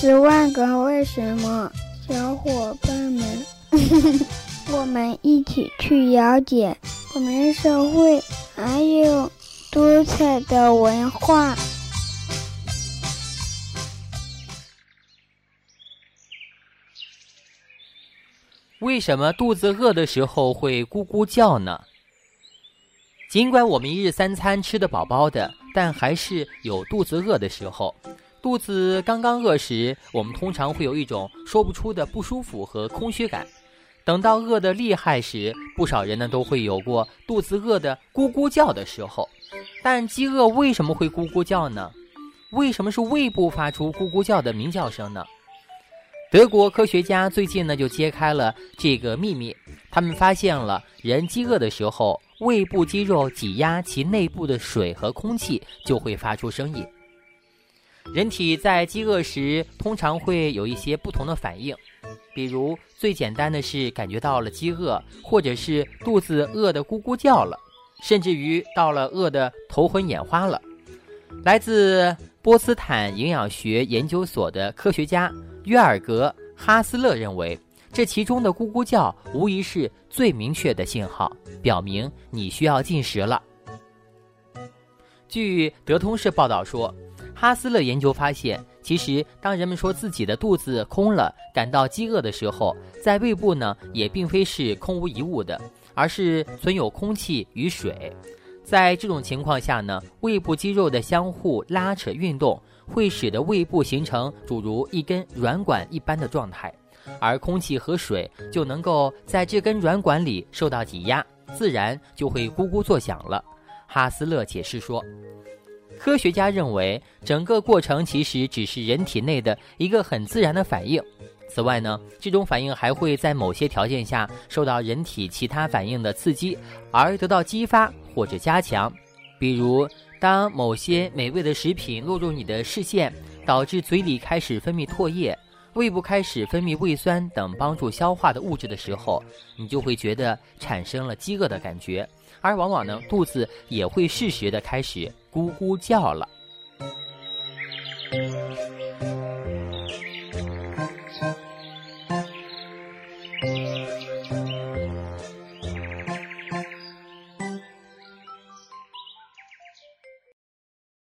十万个为什么，小伙伴们，我们一起去了解我们社会还有多彩的文化。为什么肚子饿的时候会咕咕叫呢？尽管我们一日三餐吃得饱饱的，但还是有肚子饿的时候。肚子刚刚饿时，我们通常会有一种说不出的不舒服和空虚感。等到饿得厉害时，不少人呢都会有过肚子饿得咕咕叫的时候。但饥饿为什么会咕咕叫呢？为什么是胃部发出咕咕叫的鸣叫声呢？德国科学家最近呢就揭开了这个秘密，他们发现了人饥饿的时候，胃部肌肉挤压其内部的水和空气，就会发出声音。人体在饥饿时通常会有一些不同的反应，比如最简单的是感觉到了饥饿，或者是肚子饿得咕咕叫了，甚至于到了饿得头昏眼花了。来自波茨坦营养学研究所的科学家约尔格哈斯勒认为，这其中的咕咕叫无疑是最明确的信号，表明你需要进食了。据德通社报道说。哈斯勒研究发现，其实当人们说自己的肚子空了，感到饥饿的时候，在胃部呢也并非是空无一物的，而是存有空气与水。在这种情况下呢，胃部肌肉的相互拉扯运动会使得胃部形成诸如一根软管一般的状态，而空气和水就能够在这根软管里受到挤压，自然就会咕咕作响了。哈斯勒解释说。科学家认为，整个过程其实只是人体内的一个很自然的反应。此外呢，这种反应还会在某些条件下受到人体其他反应的刺激而得到激发或者加强。比如，当某些美味的食品落入你的视线，导致嘴里开始分泌唾液，胃部开始分泌胃酸等帮助消化的物质的时候，你就会觉得产生了饥饿的感觉。而往往呢，肚子也会适时的开始咕咕叫了。